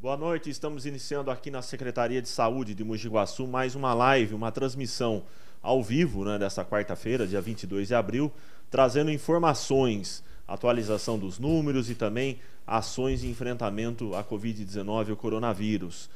Boa noite, estamos iniciando aqui na Secretaria de Saúde de Mogi Guaçu mais uma live, uma transmissão ao vivo né, dessa quarta-feira, dia 22 de abril, trazendo informações, atualização dos números e também ações de enfrentamento à Covid-19 e ao coronavírus.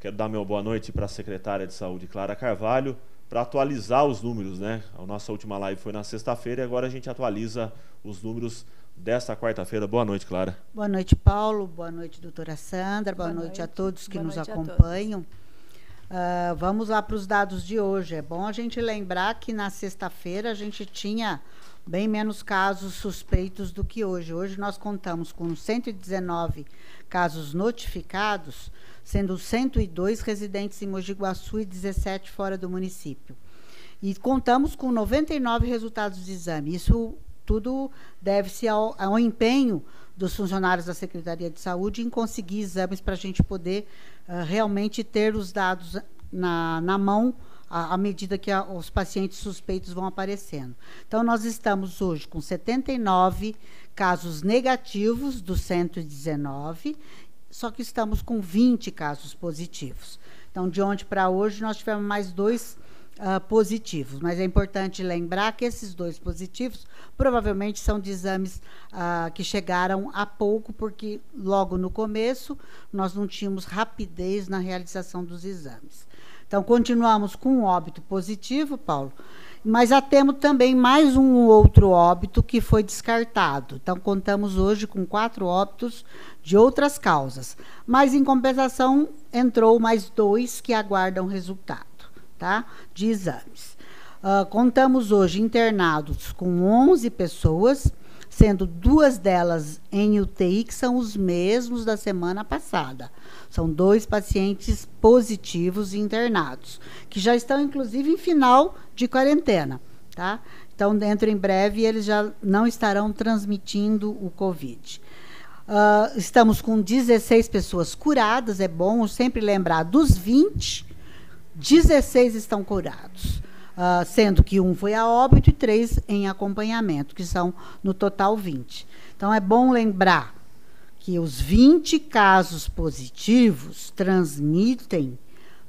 Quero dar meu boa noite para a secretária de Saúde, Clara Carvalho, para atualizar os números, né? A nossa última live foi na sexta-feira e agora a gente atualiza os números desta quarta-feira. Boa noite, Clara. Boa noite, Paulo. Boa noite, doutora Sandra. Boa, Boa noite. noite. a todos que Boa nos acompanham. Uh, vamos lá para os dados de hoje. É bom a gente lembrar que na sexta-feira a gente tinha bem menos casos suspeitos do que hoje. Hoje nós contamos com 119 casos notificados, sendo 102 residentes em Mogi Guaçu e 17 fora do município. E contamos com 99 resultados de exame. Isso tudo deve-se ao, ao, empenho dos funcionários da Secretaria de Saúde em conseguir exames para a gente poder uh, realmente ter os dados na, na mão à, à medida que a, os pacientes suspeitos vão aparecendo. Então, nós estamos hoje com 79 casos negativos dos 119, só que estamos com 20 casos positivos. Então, de ontem para hoje, nós tivemos mais dois uh, positivos. Mas é importante lembrar que esses dois positivos provavelmente são de exames uh, que chegaram há pouco, porque logo no começo nós não tínhamos rapidez na realização dos exames. Então, continuamos com um óbito positivo, Paulo, mas já temos também mais um outro óbito que foi descartado. Então, contamos hoje com quatro óbitos de outras causas. Mas, em compensação, entrou mais dois que aguardam resultado tá? de exames. Uh, contamos hoje internados com 11 pessoas, sendo duas delas em UTI, que são os mesmos da semana passada. São dois pacientes positivos internados, que já estão, inclusive, em final de quarentena. Tá? Então, dentro em breve, eles já não estarão transmitindo o Covid. Uh, estamos com 16 pessoas curadas, é bom sempre lembrar dos 20 16 estão curados, uh, sendo que um foi a óbito e três em acompanhamento, que são no total 20. Então é bom lembrar que os 20 casos positivos transmitem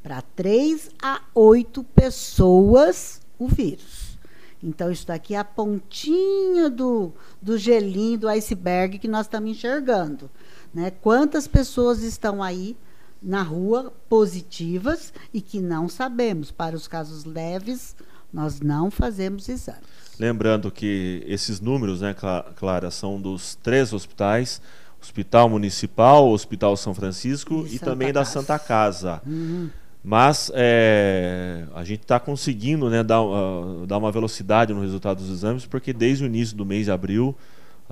para 3 a 8 pessoas o vírus. Então, isso daqui é a pontinha do, do gelinho, do iceberg que nós estamos enxergando. Né? Quantas pessoas estão aí na rua positivas e que não sabemos. Para os casos leves, nós não fazemos exames. Lembrando que esses números, né, Clara, são dos três hospitais: Hospital Municipal, Hospital São Francisco e, e também Casa. da Santa Casa. Uhum. Mas é, a gente está conseguindo né, dar, uh, dar uma velocidade no resultado dos exames, porque desde o início do mês de abril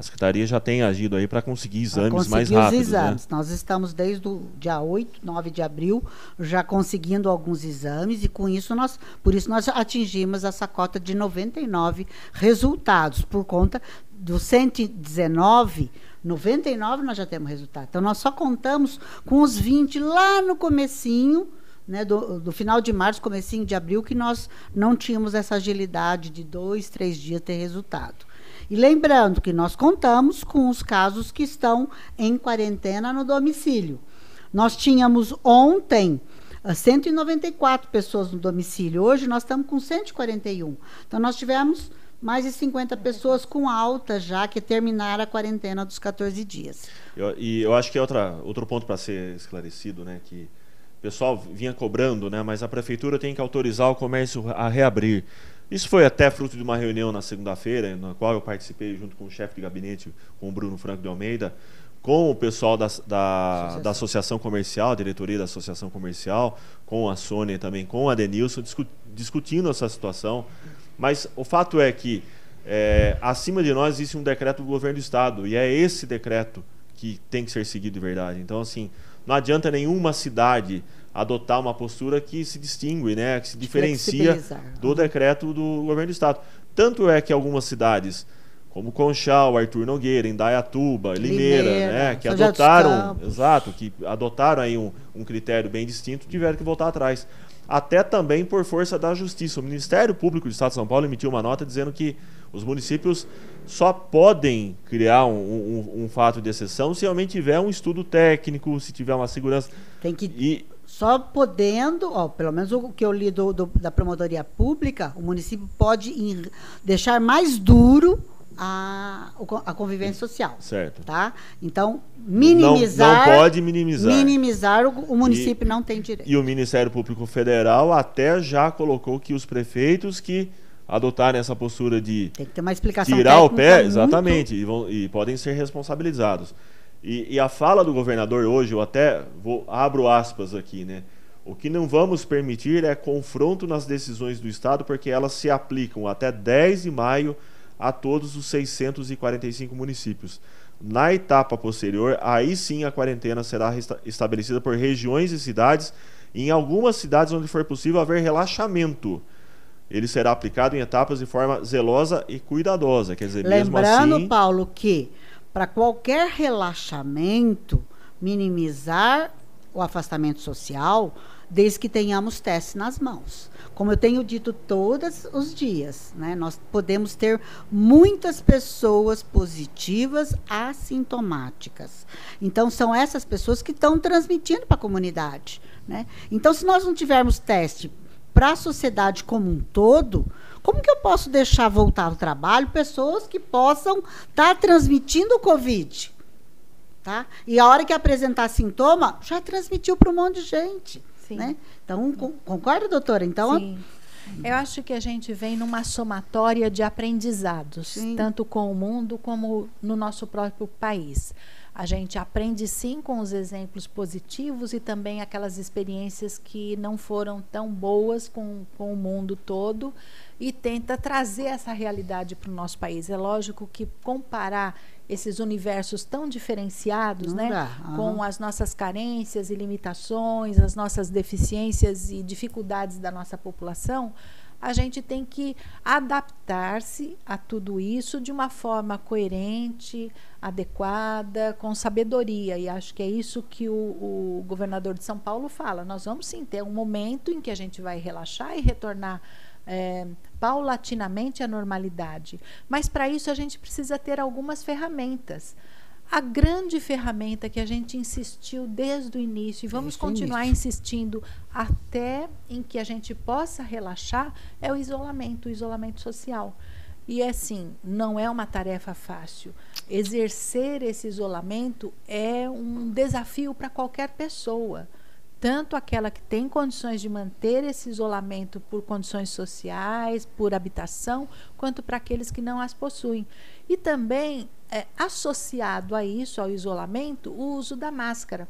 a Secretaria já tem agido aí para conseguir exames conseguir mais rápidos. Os né? exames. Né? Nós estamos desde o dia 8, 9 de abril, já conseguindo alguns exames, e com isso nós, por isso nós atingimos essa cota de 99 resultados, por conta dos 119. 99 nós já temos resultado. Então nós só contamos com os 20 lá no comecinho, né, do, do, final de março, comecinho de abril, que nós não tínhamos essa agilidade de dois, três dias ter resultado. E lembrando que nós contamos com os casos que estão em quarentena no domicílio. Nós tínhamos ontem 194 ah, pessoas no domicílio. Hoje nós estamos com 141. Então nós tivemos mais de 50 pessoas com alta já que terminaram a quarentena dos 14 dias. Eu, e eu acho que é outra, outro ponto para ser esclarecido, né, que o pessoal vinha cobrando, né, mas a prefeitura tem que autorizar o comércio a reabrir. Isso foi até fruto de uma reunião na segunda-feira, na qual eu participei junto com o chefe de gabinete, com o Bruno Franco de Almeida, com o pessoal da, da, Associação. da Associação Comercial, a diretoria da Associação Comercial, com a Sônia também com a Denilson, discu discutindo essa situação. Mas o fato é que, é, acima de nós, existe um decreto do governo do Estado, e é esse decreto que tem que ser seguido de verdade. Então, assim, não adianta nenhuma cidade adotar uma postura que se distingue, né, que se diferencia do decreto do governo do estado. Tanto é que algumas cidades, como Conchal, Arthur Nogueira, Indaiatuba, Limeira, Limeira né, que adotaram, exato, que adotaram aí um, um critério bem distinto, tiveram que voltar atrás. até também por força da justiça. O Ministério Público do Estado de São Paulo emitiu uma nota dizendo que os municípios só podem criar um, um, um fato de exceção se realmente tiver um estudo técnico, se tiver uma segurança. Tem que. E, só podendo, ó, pelo menos o que eu li do, do, da promotoria pública, o município pode deixar mais duro a, a convivência social. Certo. Tá? Então, minimizar. Não, não pode minimizar. Minimizar, o, o município e, não tem direito. E o Ministério Público Federal até já colocou que os prefeitos que adotarem essa postura de tirar o pé, exatamente, e, vão, e podem ser responsabilizados. E, e, a fala do governador hoje, eu até vou abro aspas aqui, né? O que não vamos permitir é confronto nas decisões do Estado, porque elas se aplicam até 10 de maio a todos os 645 municípios. Na etapa posterior, aí sim a quarentena será estabelecida por regiões e cidades, e em algumas cidades onde for possível haver relaxamento. Ele será aplicado em etapas de forma zelosa e cuidadosa. Quer dizer, Lembrando, mesmo assim, Paulo, que para qualquer relaxamento, minimizar o afastamento social, desde que tenhamos teste nas mãos. Como eu tenho dito todos os dias, né, nós podemos ter muitas pessoas positivas assintomáticas. Então, são essas pessoas que estão transmitindo para a comunidade. Né? Então, se nós não tivermos teste para a sociedade como um todo, como que eu posso deixar voltar ao trabalho pessoas que possam estar tá transmitindo o Covid? Tá? E a hora que apresentar sintoma, já transmitiu para um monte de gente. Né? Então, concorda, doutora? Então, Sim. Eu acho que a gente vem numa somatória de aprendizados, sim. tanto com o mundo como no nosso próprio país. A gente aprende sim com os exemplos positivos e também aquelas experiências que não foram tão boas com, com o mundo todo e tenta trazer essa realidade para o nosso país. É lógico que comparar esses universos tão diferenciados, né, uhum. com as nossas carências e limitações, as nossas deficiências e dificuldades da nossa população, a gente tem que adaptar-se a tudo isso de uma forma coerente, adequada, com sabedoria. E acho que é isso que o, o, governador de São Paulo fala. Nós vamos sim ter um momento em que a gente vai relaxar e retornar é, paulatinamente à normalidade. Mas para isso a gente precisa ter algumas ferramentas a grande ferramenta que a gente insistiu desde o início e vamos continuar início. insistindo até em que a gente possa relaxar é o isolamento, o isolamento social. E assim, não é uma tarefa fácil. Exercer esse isolamento é um desafio para qualquer pessoa tanto aquela que tem condições de manter esse isolamento por condições sociais, por habitação, quanto para aqueles que não as possuem. E também é, associado a isso, ao isolamento, o uso da máscara.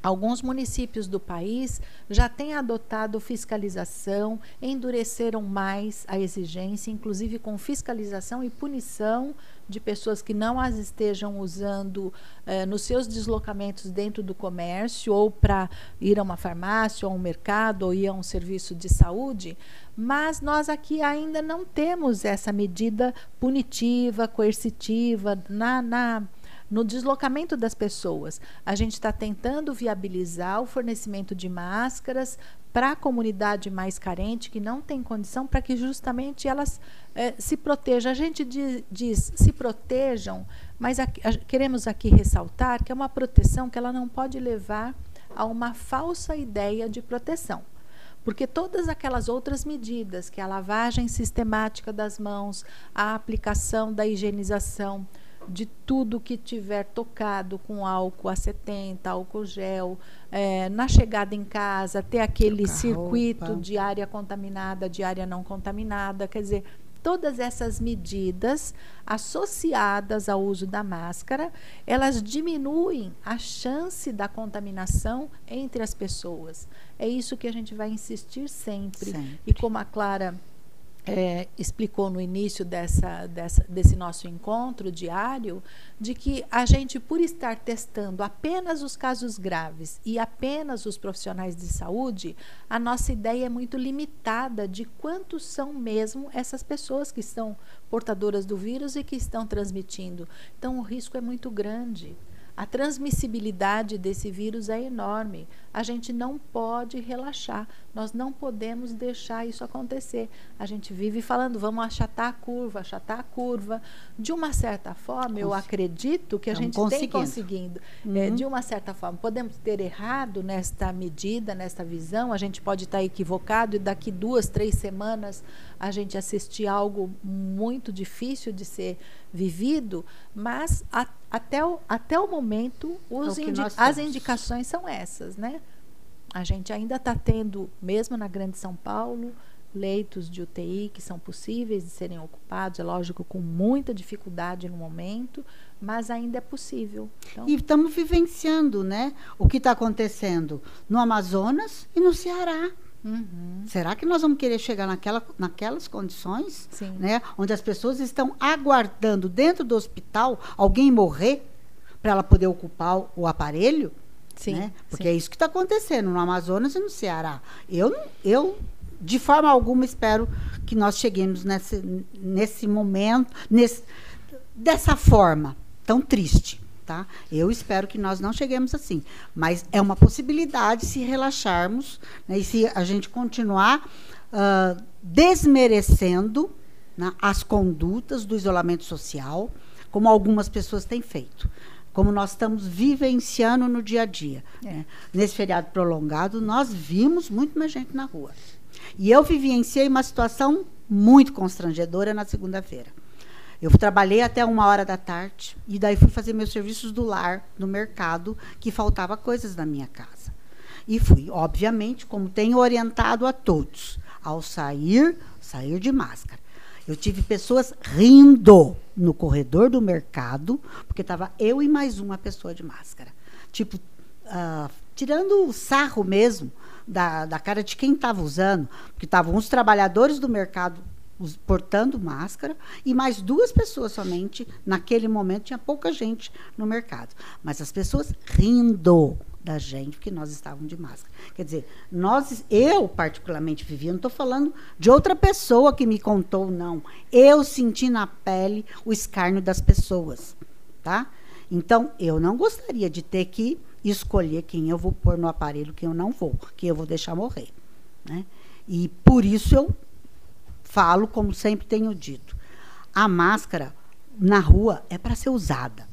Alguns municípios do país já têm adotado fiscalização, endureceram mais a exigência, inclusive com fiscalização e punição de pessoas que não as estejam usando eh, nos seus deslocamentos dentro do comércio, ou para ir a uma farmácia, ou a um mercado, ou ir a um serviço de saúde. Mas nós aqui ainda não temos essa medida punitiva, coercitiva na. na no deslocamento das pessoas. A gente está tentando viabilizar o fornecimento de máscaras para a comunidade mais carente, que não tem condição, para que justamente elas é, se protejam. A gente diz, diz se protejam, mas a, queremos aqui ressaltar que é uma proteção que ela não pode levar a uma falsa ideia de proteção. Porque todas aquelas outras medidas, que é a lavagem sistemática das mãos, a aplicação da higienização, de tudo que tiver tocado com álcool a 70, álcool gel, é, na chegada em casa, ter aquele circuito roupa. de área contaminada, de área não contaminada, quer dizer, todas essas medidas associadas ao uso da máscara, elas diminuem a chance da contaminação entre as pessoas. É isso que a gente vai insistir sempre. sempre. E como a Clara é, explicou no início dessa, dessa, desse nosso encontro diário, de que a gente, por estar testando apenas os casos graves e apenas os profissionais de saúde, a nossa ideia é muito limitada de quantos são mesmo essas pessoas que estão portadoras do vírus e que estão transmitindo. Então, o risco é muito grande. a transmissibilidade desse vírus é enorme. A gente não pode relaxar. Nós não podemos deixar isso acontecer. A gente vive falando, vamos achatar a curva, achatar a curva. De uma certa forma, eu acredito que a gente tem conseguindo. Uhum. É, de uma certa forma, podemos ter errado nesta medida, nesta visão. A gente pode estar equivocado e daqui duas, três semanas a gente assistir algo muito difícil de ser vivido, mas a, até, o, até o momento os é indi as indicações são essas, né? A gente ainda está tendo, mesmo na Grande São Paulo, leitos de UTI que são possíveis de serem ocupados, é lógico, com muita dificuldade no momento, mas ainda é possível. Então... E estamos vivenciando né, o que está acontecendo no Amazonas e no Ceará. Uhum. Será que nós vamos querer chegar naquela, naquelas condições, Sim. né, onde as pessoas estão aguardando dentro do hospital alguém morrer para ela poder ocupar o, o aparelho? Sim, né? Porque sim. é isso que está acontecendo no Amazonas e no Ceará. Eu, eu, de forma alguma, espero que nós cheguemos nesse, nesse momento, nesse, dessa forma tão triste. Tá? Eu espero que nós não cheguemos assim. Mas é uma possibilidade se relaxarmos né, e se a gente continuar uh, desmerecendo né, as condutas do isolamento social, como algumas pessoas têm feito como nós estamos vivenciando no dia a dia. É. Né? Nesse feriado prolongado, nós vimos muito mais gente na rua. E eu vivenciei uma situação muito constrangedora na segunda-feira. Eu trabalhei até uma hora da tarde e daí fui fazer meus serviços do lar no mercado, que faltava coisas na minha casa. E fui, obviamente, como tenho orientado a todos, ao sair, sair de máscara. Eu tive pessoas rindo no corredor do mercado, porque estava eu e mais uma pessoa de máscara. Tipo, uh, tirando o sarro mesmo da, da cara de quem estava usando, porque estavam os trabalhadores do mercado portando máscara e mais duas pessoas somente. Naquele momento tinha pouca gente no mercado, mas as pessoas rindo da gente que nós estávamos de máscara. Quer dizer, nós, eu particularmente vivi, não estou falando de outra pessoa que me contou, não. Eu senti na pele o escárnio das pessoas, tá? Então, eu não gostaria de ter que escolher quem eu vou pôr no aparelho, quem eu não vou, quem eu vou deixar morrer, né? E por isso eu falo, como sempre tenho dito, a máscara na rua é para ser usada.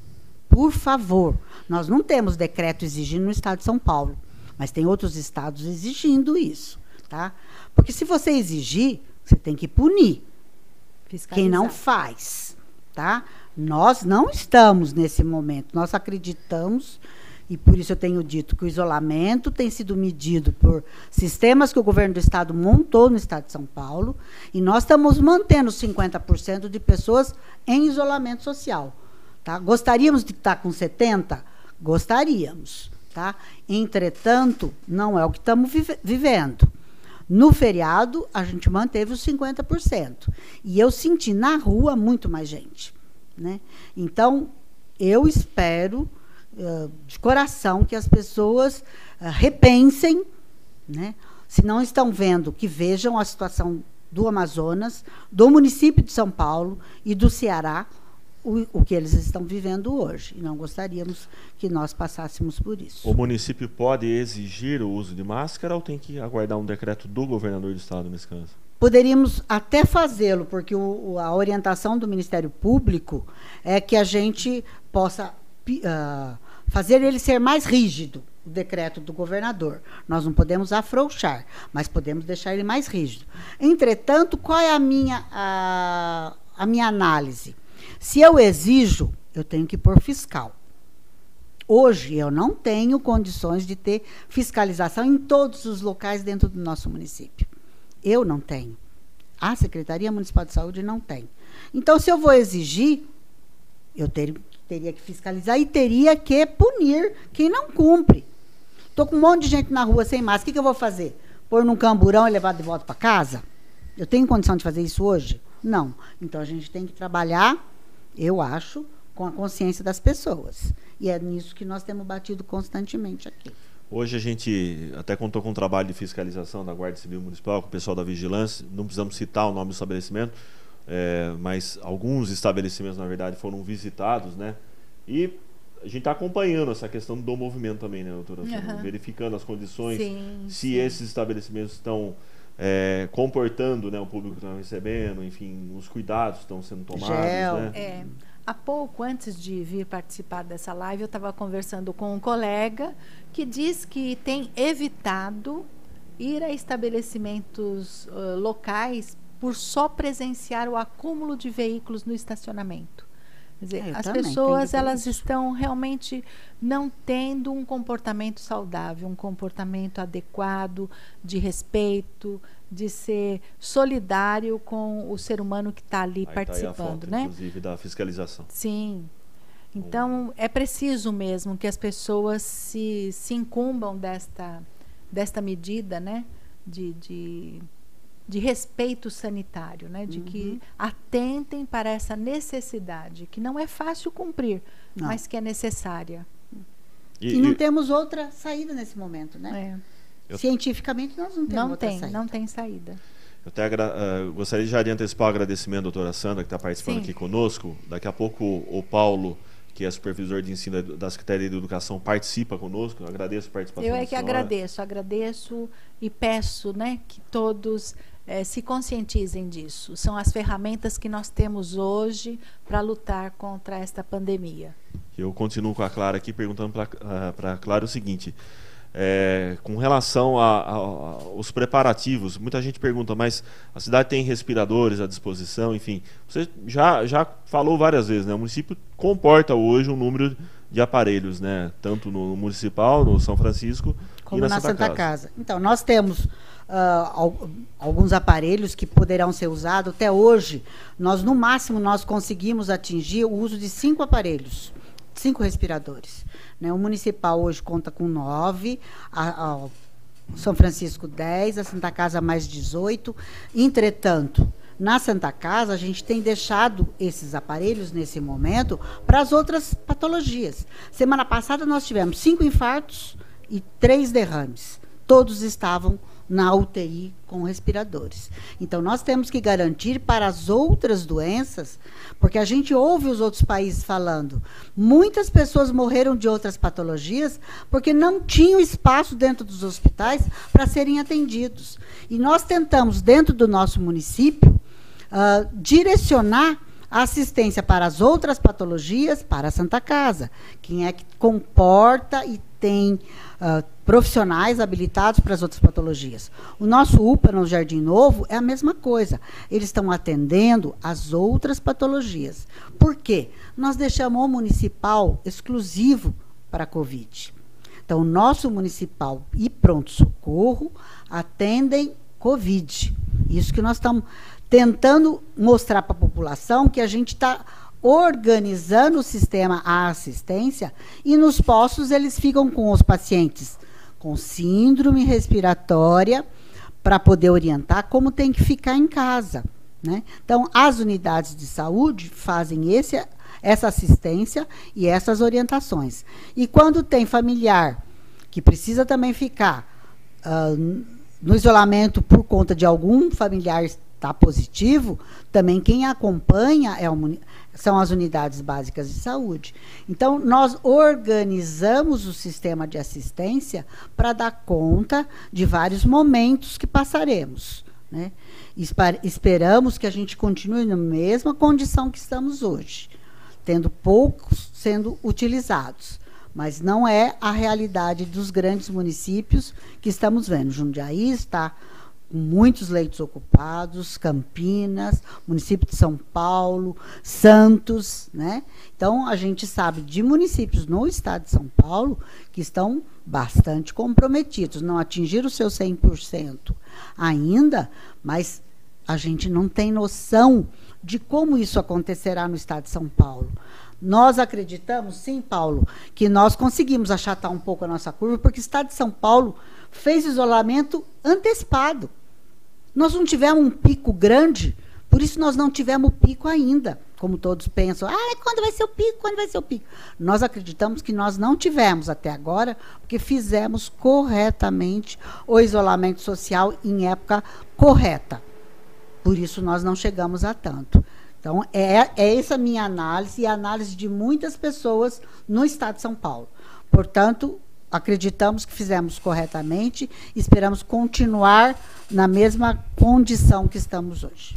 Por favor, nós não temos decreto exigindo no estado de São Paulo, mas tem outros estados exigindo isso, tá? Porque se você exigir, você tem que punir quem não faz, tá? Nós não estamos nesse momento. Nós acreditamos e por isso eu tenho dito que o isolamento tem sido medido por sistemas que o governo do estado montou no estado de São Paulo, e nós estamos mantendo 50% de pessoas em isolamento social. Tá? Gostaríamos de estar com 70? Gostaríamos. Tá? Entretanto, não é o que estamos vive vivendo. No feriado, a gente manteve os 50%. E eu senti na rua muito mais gente. Né? Então, eu espero de coração que as pessoas repensem, né? se não estão vendo, que vejam a situação do Amazonas, do município de São Paulo e do Ceará, o, o, que eles estão vivendo hoje. E não gostaríamos que nós passássemos por isso. O município pode exigir o uso de máscara ou tem que aguardar um decreto do governador do estado nesse caso? Poderíamos até fazê-lo, porque o, a orientação do Ministério Público é que a gente possa uh, fazer ele ser mais rígido, o decreto do governador. Nós não podemos afrouxar, mas podemos deixar ele mais rígido. Entretanto, qual é a minha, a, a minha análise? Se eu exijo, eu tenho que pôr fiscal. Hoje eu não tenho condições de ter fiscalização em todos os locais dentro do nosso município. Eu não tenho. A Secretaria Municipal de Saúde não tem. Então, se eu vou exigir, eu teria teria que fiscalizar e teria que punir quem não cumpre. Estou com um monte de gente na rua sem máscara, o que, que eu vou fazer? Pôr num camburão e levar de volta para casa? Eu tenho condição de fazer isso hoje? Não. Então a gente tem que trabalhar, eu acho, com a consciência das pessoas. E é nisso que nós temos batido constantemente aqui. Hoje a gente até contou com um trabalho de fiscalização da Guarda Civil Municipal, com o pessoal da Vigilância, não precisamos citar o nome do estabelecimento, é, mas alguns estabelecimentos, na verdade, foram visitados, né? E a gente está acompanhando essa questão do movimento também, né, doutora? Uhum. Verificando as condições, sim, se sim. esses estabelecimentos estão é, comportando né, o público que está recebendo, enfim, os cuidados estão sendo tomados. Gel. Né? É. Há pouco, antes de vir participar dessa live, eu estava conversando com um colega que diz que tem evitado ir a estabelecimentos uh, locais por só presenciar o acúmulo de veículos no estacionamento. Quer dizer, é, as pessoas elas estão realmente não tendo um comportamento saudável, um comportamento adequado, de respeito, de ser solidário com o ser humano que está ali Aí participando, tá foto, né? Inclusive da fiscalização. Sim. Então é preciso mesmo que as pessoas se, se incumbam desta, desta medida, né? de, de de respeito sanitário, né? de uhum. que atentem para essa necessidade, que não é fácil cumprir, não. mas que é necessária. E, e não e... temos outra saída nesse momento, né? É. Cientificamente nós não temos não outra tem, saída. Não tem saída. Eu até uh, gostaria já de antecipar o agradecimento à doutora Sandra, que está participando Sim. aqui conosco. Daqui a pouco o Paulo que é supervisor de ensino da Secretaria de Educação, participa conosco. Eu agradeço a participação Eu é que agradeço, agradeço e peço né, que todos é, se conscientizem disso. São as ferramentas que nós temos hoje para lutar contra esta pandemia. Eu continuo com a Clara aqui perguntando para a Clara o seguinte. É, com relação aos preparativos, muita gente pergunta, mas a cidade tem respiradores à disposição, enfim. Você já, já falou várias vezes, né? O município comporta hoje um número de aparelhos, né? Tanto no municipal, no São Francisco, como na, na Santa, Santa Casa. Casa. Então, nós temos uh, alguns aparelhos que poderão ser usados. Até hoje, nós no máximo nós conseguimos atingir o uso de cinco aparelhos, cinco respiradores. Né? O municipal hoje conta com nove, a, a São Francisco 10, a Santa Casa mais 18. Entretanto, na Santa Casa, a gente tem deixado esses aparelhos nesse momento para as outras patologias. Semana passada nós tivemos cinco infartos e três derrames. Todos estavam na UTI com respiradores. Então, nós temos que garantir para as outras doenças, porque a gente ouve os outros países falando, muitas pessoas morreram de outras patologias porque não tinham espaço dentro dos hospitais para serem atendidos. E nós tentamos, dentro do nosso município, uh, direcionar assistência para as outras patologias para a Santa Casa. Quem é que comporta e tem uh, profissionais habilitados para as outras patologias. O nosso UPA no Jardim Novo é a mesma coisa. Eles estão atendendo as outras patologias. Por quê? Nós deixamos o municipal exclusivo para a Covid. Então, o nosso municipal e pronto-socorro atendem Covid. Isso que nós estamos tentando mostrar para a população que a gente está organizando o sistema a assistência e nos postos eles ficam com os pacientes com síndrome respiratória para poder orientar como tem que ficar em casa. Né? Então, as unidades de saúde fazem esse, essa assistência e essas orientações. E quando tem familiar que precisa também ficar uh, no isolamento por conta de algum familiar estar positivo, também quem acompanha é são as unidades básicas de saúde. Então, nós organizamos o sistema de assistência para dar conta de vários momentos que passaremos. Né? Esperamos que a gente continue na mesma condição que estamos hoje, tendo poucos sendo utilizados. Mas não é a realidade dos grandes municípios que estamos vendo. Jundiaí está muitos leitos ocupados, Campinas, município de São Paulo, Santos, né? Então a gente sabe de municípios no estado de São Paulo que estão bastante comprometidos, não atingiram o seu 100% ainda, mas a gente não tem noção de como isso acontecerá no estado de São Paulo. Nós acreditamos, sim, Paulo, que nós conseguimos achatar um pouco a nossa curva, porque o estado de São Paulo fez isolamento antecipado. Nós não tivemos um pico grande, por isso nós não tivemos o pico ainda, como todos pensam. Ah, quando vai ser o pico? Quando vai ser o pico? Nós acreditamos que nós não tivemos até agora, porque fizemos corretamente o isolamento social em época correta. Por isso nós não chegamos a tanto. Então, é, é essa minha análise e a análise de muitas pessoas no estado de São Paulo. Portanto, acreditamos que fizemos corretamente esperamos continuar na mesma condição que estamos hoje.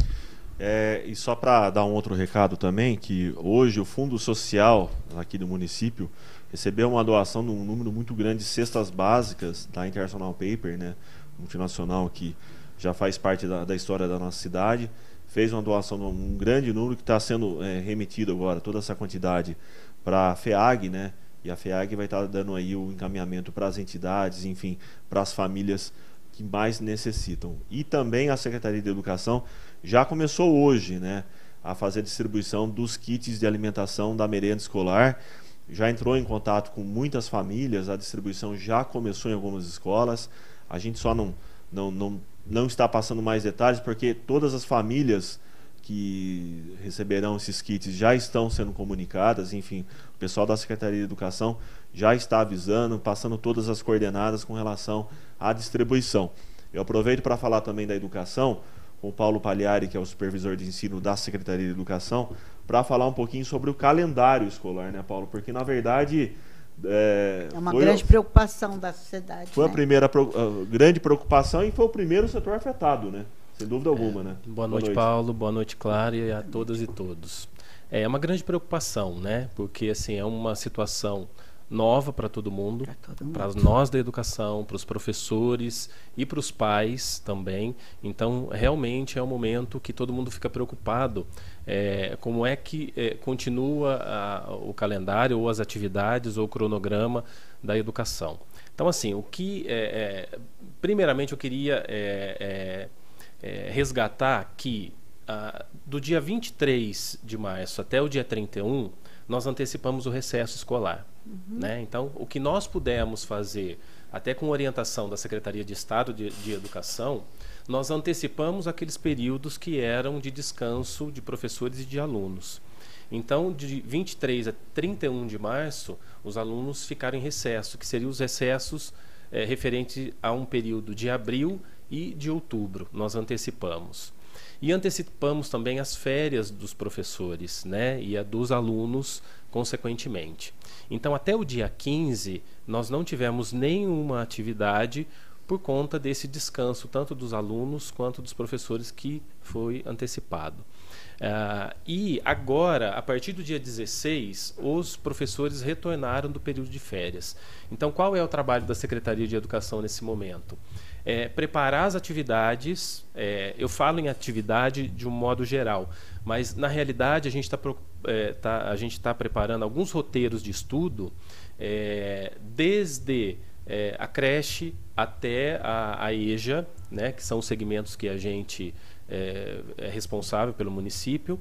É, e só para dar um outro recado também, que hoje o Fundo Social aqui do município recebeu uma doação de um número muito grande de cestas básicas da International Paper, né, multinacional que já faz parte da, da história da nossa cidade, fez uma doação de um grande número que está sendo é, remetido agora, toda essa quantidade para a FEAG, né, e a FEAG vai estar tá dando aí o encaminhamento para as entidades, enfim, para as famílias que mais necessitam. E também a Secretaria de Educação já começou hoje, né, a fazer a distribuição dos kits de alimentação da merenda escolar. Já entrou em contato com muitas famílias, a distribuição já começou em algumas escolas. A gente só não, não, não, não está passando mais detalhes porque todas as famílias que receberão esses kits já estão sendo comunicadas, enfim, o pessoal da Secretaria de Educação já está avisando, passando todas as coordenadas com relação à distribuição. Eu aproveito para falar também da educação, com o Paulo Pagliari, que é o supervisor de ensino da Secretaria de Educação, para falar um pouquinho sobre o calendário escolar, né, Paulo? Porque, na verdade. É, é uma grande preocupação da sociedade. Foi né? a primeira uh, grande preocupação e foi o primeiro setor afetado, né? Sem dúvida é, alguma, né? Boa, boa noite, noite, Paulo. Boa noite, Clara, e a todas e todos. É uma grande preocupação, né? Porque assim é uma situação nova para todo mundo, para nós da educação, para os professores e para os pais também. Então, realmente é um momento que todo mundo fica preocupado. É, como é que é, continua a, o calendário ou as atividades ou o cronograma da educação? Então, assim, o que é, é primeiramente eu queria é, resgatar que ah, do dia 23 de março até o dia 31 nós antecipamos o recesso escolar. Uhum. Né? Então, o que nós pudemos fazer, até com orientação da Secretaria de Estado de, de Educação, nós antecipamos aqueles períodos que eram de descanso de professores e de alunos. Então, de 23 a 31 de março, os alunos ficaram em recesso, que seriam os recessos é, referentes a um período de abril e de outubro. Nós antecipamos. E antecipamos também as férias dos professores né, e a dos alunos, consequentemente. Então, até o dia 15, nós não tivemos nenhuma atividade por conta desse descanso, tanto dos alunos quanto dos professores, que foi antecipado. Uh, e agora, a partir do dia 16, os professores retornaram do período de férias. Então, qual é o trabalho da Secretaria de Educação nesse momento? É, preparar as atividades. É, eu falo em atividade de um modo geral, mas na realidade a gente está é, tá, a gente está preparando alguns roteiros de estudo é, desde é, a creche até a, a, EJA, né, que são os segmentos que a gente é, é responsável pelo município,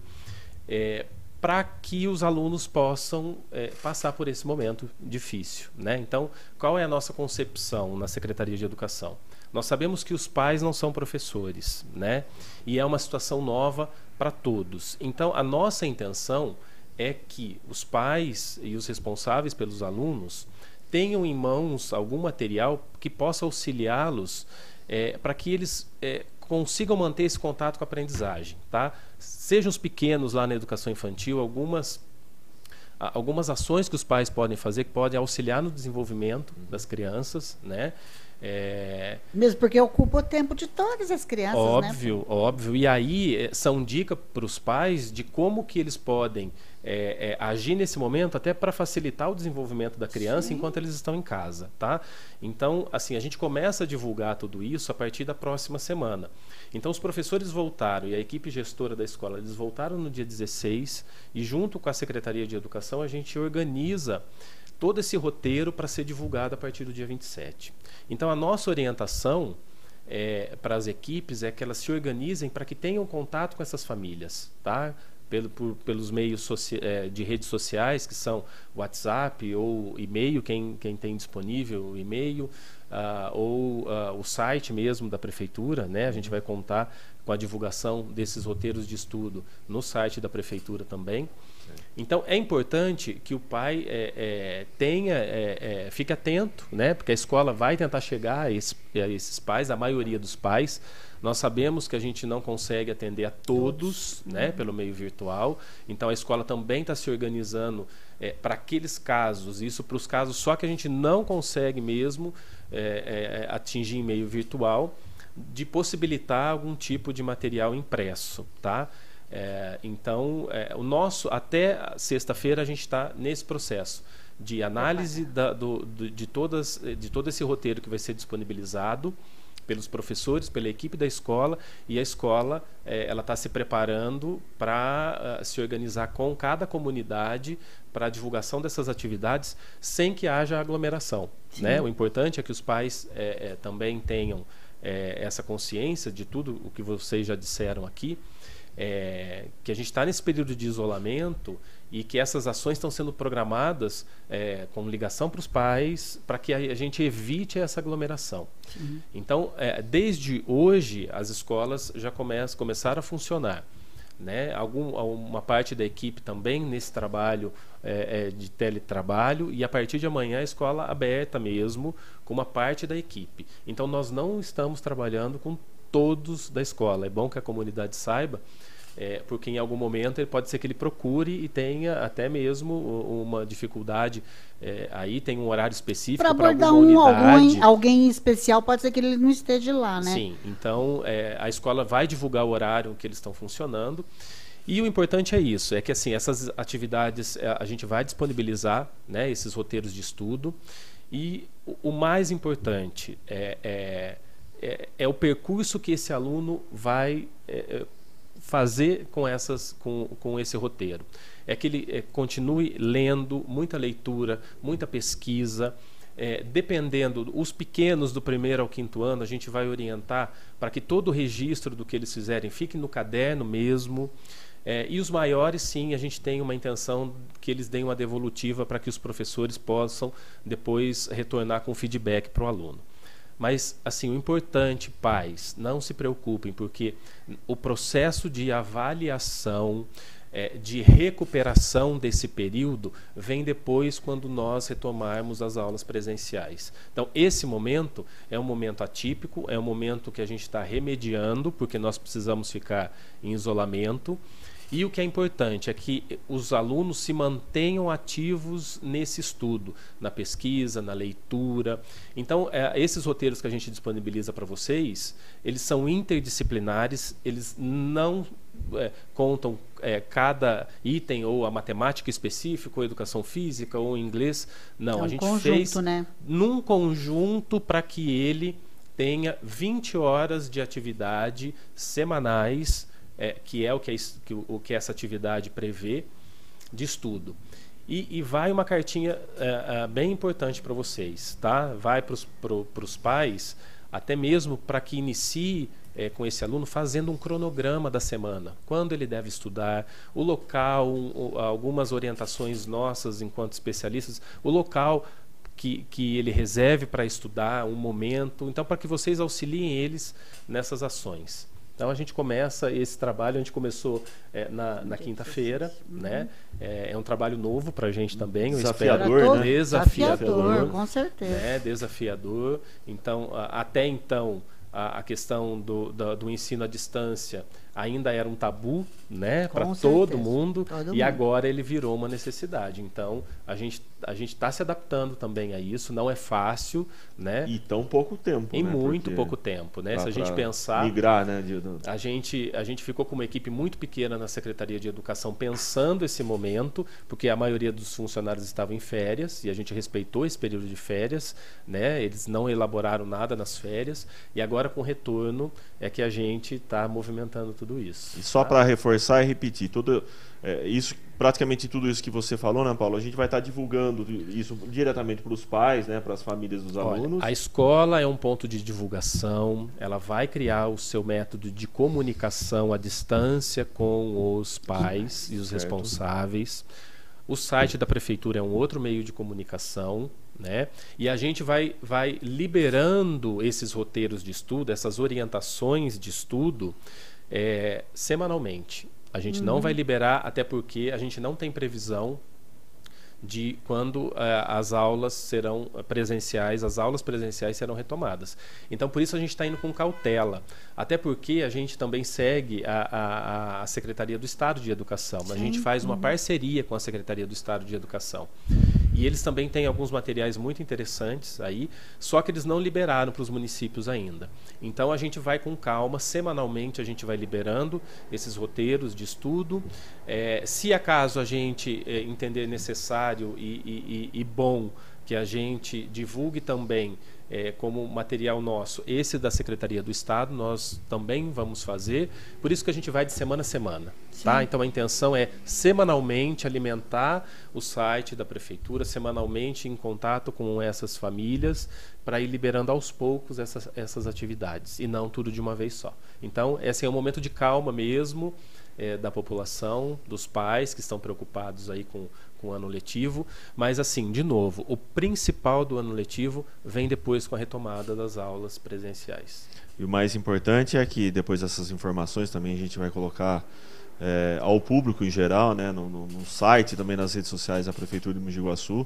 para que os alunos possam passar por esse momento difícil. Né? Então, qual é a nossa concepção na Secretaria de Educação? Nós sabemos que os pais não são professores, né? E é uma situação nova para todos. Então, a nossa intenção é que os pais e os responsáveis pelos alunos tenham em mãos algum material que possa auxiliá-los é, para que eles é, consigam manter esse contato com a aprendizagem, tá? Sejam os pequenos lá na educação infantil, algumas algumas ações que os pais podem fazer que podem auxiliar no desenvolvimento das crianças, né? É... Mesmo porque ocupa o tempo de todas as crianças, né? óbvio, né? Óbvio, E aí eh, são dicas para os pais de como que eles podem é, é, agir nesse momento até para facilitar o desenvolvimento da criança Sim. enquanto eles estão em casa, tá? Então, assim, a gente começa a divulgar tudo isso a partir da próxima semana. Então, os professores voltaram e a equipe gestora da escola, eles voltaram no dia 16 e junto com a Secretaria de Educação a gente organiza todo esse roteiro para ser divulgado a partir do dia 27. Então, a nossa orientação é, para as equipes é que elas se organizem para que tenham contato com essas famílias, tá? Pelo, por, pelos meios é, de redes sociais, que são WhatsApp ou e-mail, quem, quem tem disponível o e-mail, uh, ou uh, o site mesmo da prefeitura, né? A gente vai contar com a divulgação desses roteiros de estudo no site da prefeitura também. Então é importante que o pai é, é, tenha, é, é, fique atento, né? Porque a escola vai tentar chegar a, esse, a, esses pais, a maioria dos pais. Nós sabemos que a gente não consegue atender a todos, né? Uhum. Pelo meio virtual. Então a escola também está se organizando é, para aqueles casos. Isso para os casos só que a gente não consegue mesmo é, atingir em meio virtual de possibilitar algum tipo de material impresso, tá? É, então, é, o nosso até sexta-feira a gente está nesse processo de análise da, do, do, de todas de todo esse roteiro que vai ser disponibilizado pelos professores, pela equipe da escola e a escola é, ela está se preparando para uh, se organizar com cada comunidade para a divulgação dessas atividades sem que haja aglomeração. Né? O importante é que os pais é, é, também tenham é, essa consciência de tudo o que vocês já disseram aqui, é, que a gente está nesse período de isolamento e que essas ações estão sendo programadas é, com ligação para os pais para que a, gente evite essa aglomeração. Sim. Então, é, desde hoje, as escolas já começam, começaram a funcionar. Né? Algum, uma parte da equipe também nesse trabalho é, é, de teletrabalho e a partir de amanhã a escola aberta mesmo com uma parte da equipe. Então nós não estamos trabalhando com todos da escola. É bom que a comunidade saiba, é, porque em algum momento ele pode ser que ele procure e tenha até mesmo uma dificuldade. É, aí tem um horário específico para abordar um alguém, alguém especial, pode ser que ele não esteja lá, né? Sim, então é, a escola vai divulgar o horário que eles estão funcionando. E o importante é isso, é que assim essas atividades é, a gente vai disponibilizar, né, esses roteiros de estudo. E o, o mais importante é, é, é, é, o percurso que esse aluno vai é, é, fazer com essas com, com esse roteiro. É que ele é, continue lendo, muita leitura, muita pesquisa. É, dependendo, os pequenos do primeiro ao quinto ano, a gente vai orientar para que todo o registro do que eles fizerem fique no caderno mesmo. É, e os maiores, sim, a gente tem uma intenção que eles deem uma devolutiva para que os professores possam depois retornar com feedback para o aluno. Mas, assim, o importante, pais, não se preocupem, porque o processo de avaliação, é, de recuperação desse período vem depois quando nós retomarmos as aulas presenciais. Então, esse momento é um momento atípico, é um momento que a gente está remediando, porque nós precisamos ficar em isolamento. E o que é importante é que os alunos se mantenham ativos nesse estudo, na pesquisa, na leitura. Então, é, esses roteiros que a gente disponibiliza para vocês, eles são interdisciplinares, eles não é, contam é, cada item ou a matemática específica, ou educação física, ou inglês. Não, é um a gente conjunto, fez né? num conjunto para que ele tenha 20 horas de atividade semanais é, que é o que, é que, o que essa atividade prevê de estudo. E, e vai uma cartinha é, é, bem importante para vocês, tá? Vai para os pais, até mesmo para que inicie é, com esse aluno fazendo um cronograma da semana, quando ele deve estudar, o local, um, algumas orientações nossas enquanto especialistas, o local que, que ele reserve para estudar, um momento, então para que vocês auxiliem eles nessas ações. Então a gente começa esse trabalho, a gente começou é, na, na quinta-feira, uhum. né? É, é, um trabalho novo para a gente também. Desafiador, né? Desafiador, desafiador, com certeza. Né? Desafiador. Então, a, até então, a, a questão do, do, do, ensino à distância ainda era um tabu, né, para todo mundo, todo e mundo. agora ele virou uma necessidade. Então, a gente a gente está se adaptando também a isso, não é fácil, né? E tão pouco tempo, Em né? muito Porque pouco tempo, né? Se a gente pensar, migrar, né, de... A gente a gente ficou com uma equipe muito pequena na Secretaria de Educação pensando esse momento, porque a maioria dos funcionários estavam em férias e a gente respeitou esse período de férias, né? Eles não elaboraram nada nas férias e agora com o retorno é que a gente está movimentando tudo isso. E só tá? para reforçar e repetir, tudo é, isso, praticamente tudo isso que você falou, né, Paulo? A gente vai estar tá divulgando isso diretamente para os pais, né, para as famílias dos Olha, alunos. A escola é um ponto de divulgação. Ela vai criar o seu método de comunicação à distância com os pais e os certo. responsáveis. O site da prefeitura é um outro meio de comunicação, né? E a gente vai, vai liberando esses roteiros de estudo, essas orientações de estudo, é, semanalmente. A gente uhum. não vai liberar, até porque a gente não tem previsão de quando uh, as aulas serão presenciais, as aulas presenciais serão retomadas. Então, por isso a gente está indo com cautela. Até porque a gente também segue a, a, a Secretaria do Estado de Educação. Sim. A gente faz uma uhum. parceria com a Secretaria do Estado de Educação. E eles também têm alguns materiais muito interessantes aí, só que eles não liberaram para os municípios ainda. Então a gente vai com calma, semanalmente a gente vai liberando esses roteiros de estudo. É, se acaso a gente é, entender necessário e, e, e bom que a gente divulgue também é, como material nosso, esse da Secretaria do Estado, nós também vamos fazer. Por isso que a gente vai de semana a semana. Tá? Então a intenção é semanalmente alimentar o site da prefeitura, semanalmente em contato com essas famílias, para ir liberando aos poucos essas, essas atividades e não tudo de uma vez só. Então, esse é um momento de calma mesmo é, da população, dos pais que estão preocupados aí com, com o ano letivo. Mas, assim, de novo, o principal do ano letivo vem depois com a retomada das aulas presenciais. E o mais importante é que depois dessas informações também a gente vai colocar é, ao público em geral, né, no, no, no, site, também nas redes sociais da Prefeitura de Mogi Guaçu.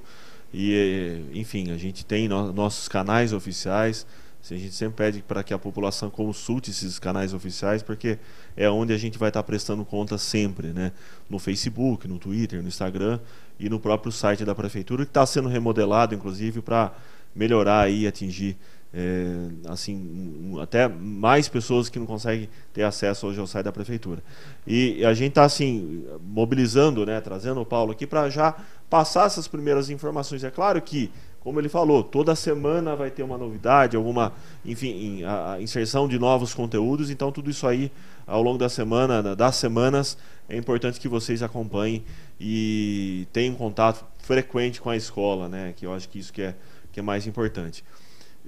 E, enfim, a gente tem no, nossos canais oficiais. A gente sempre pede para que a população consulte esses canais oficiais, porque é onde a gente vai estar prestando conta sempre, né? No Facebook, no Twitter, no Instagram e no próprio site da prefeitura, que está sendo remodelado, inclusive, para melhorar e atingir é, assim até mais pessoas que não conseguem ter acesso hoje ao site da prefeitura. E a gente está assim mobilizando né trazendo o Paulo aqui para já passar essas primeiras informações. É claro que como ele falou toda semana vai ter uma novidade alguma enfim a inserção de novos conteúdos. Então tudo isso aí ao longo da semana das semanas é importante que vocês acompanhem e tenham contato frequente com a escola né? Que eu acho que isso que é que é mais importante.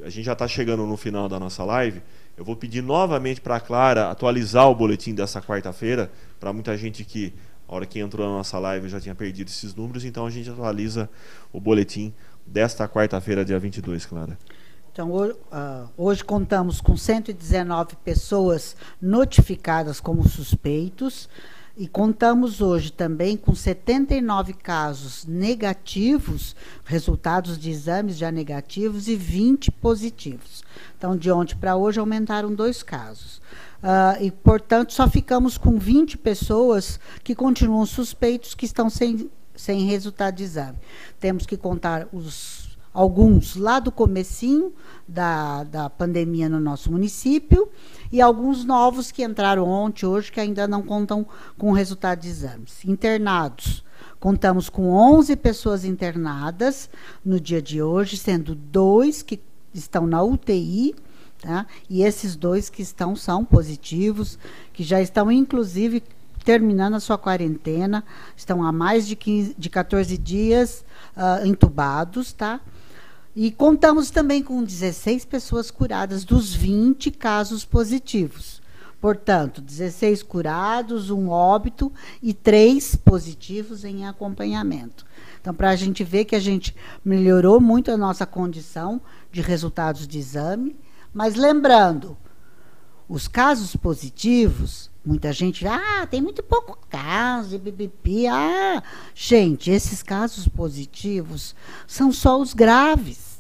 A gente já está chegando no final da nossa live. Eu vou pedir novamente para a Clara atualizar o boletim dessa quarta-feira, para muita gente que, a hora que entrou na nossa live, já tinha perdido esses números, então a gente atualiza o boletim desta quarta-feira, dia 22, Clara. Então, hoje, uh, hoje contamos com 119 pessoas notificadas como suspeitos. E contamos hoje também com 79 casos negativos, resultados de exames já negativos, e 20 positivos. Então, de ontem para hoje, aumentaram dois casos. Uh, e, portanto, só ficamos com 20 pessoas que continuam suspeitos que estão sem, sem resultado de exame. Temos que contar os alguns lá do comecinho da, da pandemia no nosso município e alguns novos que entraram ontem, hoje, que ainda não contam com resultado de exames. Internados. Contamos com 11 pessoas internadas no dia de hoje, sendo dois que estão na UTI, tá? e esses dois que estão são positivos, que já estão, inclusive, terminando a sua quarentena, estão há mais de, 15, de 14 dias uh, entubados, tá? E contamos também com 16 pessoas curadas dos 20 casos positivos. Portanto, 16 curados, um óbito e três positivos em acompanhamento. Então, para a gente ver que a gente melhorou muito a nossa condição de resultados de exame, mas lembrando, os casos positivos, muita gente, ah, tem muito pouco caso, e bibipi, ah, gente, esses casos positivos são só os graves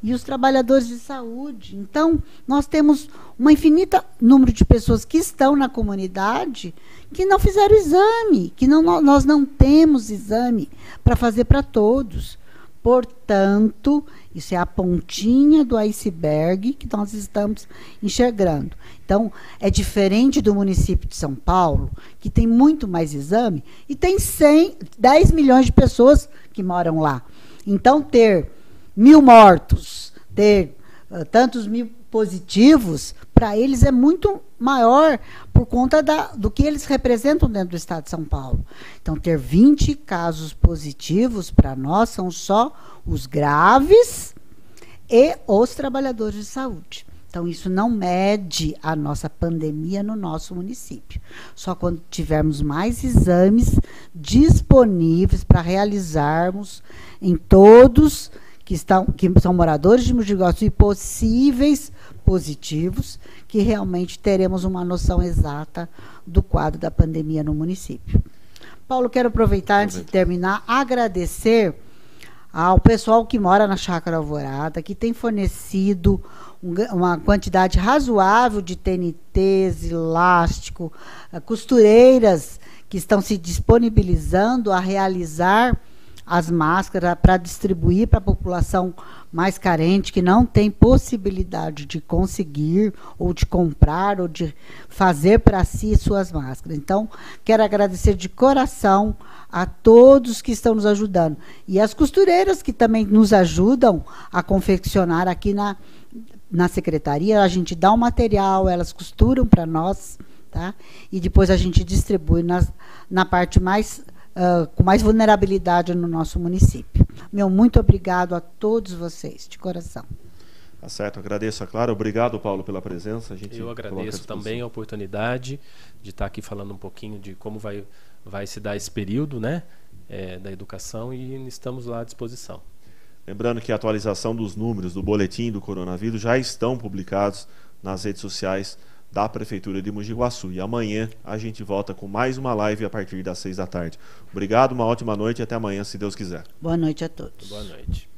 e os trabalhadores de saúde. Então, nós temos uma infinita número de pessoas que estão na comunidade que não fizeram exame, que não, nós não temos exame para fazer para todos. Portanto, isso é a pontinha do iceberg que nós estamos enxergando. Então, é diferente do município de São Paulo, que tem muito mais exame, e tem 100, 10 milhões de pessoas que moram lá. Então, ter mil mortos, ter uh, tantos mil positivos, para eles é muito maior por conta da, do que eles representam dentro do estado de São Paulo. Então, ter 20 casos positivos para nós são só os graves e os trabalhadores de saúde. Então, isso não mede a nossa pandemia no nosso município. Só quando tivermos mais exames disponíveis para realizarmos em todos que, estão, que são moradores de Mogi Guaçu e possíveis positivos, que realmente teremos uma noção exata do quadro da pandemia no município. Paulo, quero aproveitar, antes de terminar, agradecer ao pessoal que mora na Chácara Alvorada, que tem fornecido uma quantidade razoável de TNTs, elástico, eh, costureiras que estão se disponibilizando a realizar as máscaras para distribuir para a população mais carente, que não tem possibilidade de conseguir, ou de comprar, ou de fazer para si suas máscaras. Então, quero agradecer de coração a todos que estão nos ajudando. E as costureiras que também nos ajudam a confeccionar aqui na, na secretaria. A gente dá o material, elas costuram para nós, tá? E depois a gente distribui nas, na parte mais uh, com mais vulnerabilidade no nosso município. Meu muito obrigado a todos vocês, de coração. Tá certo, agradeço a Clara. Obrigado, Paulo, pela presença. A gente Eu agradeço também a oportunidade de estar aqui falando um pouquinho de como vai, vai se dar esse período né, é, da educação e estamos lá à disposição. Lembrando que a atualização dos números do boletim do coronavírus já estão publicados nas redes sociais da Prefeitura de Mogi Guaçu. E amanhã a gente volta com mais uma live a partir das seis da tarde. Obrigado, uma ótima noite e até amanhã, se Deus quiser. Boa noite a todos. Boa noite.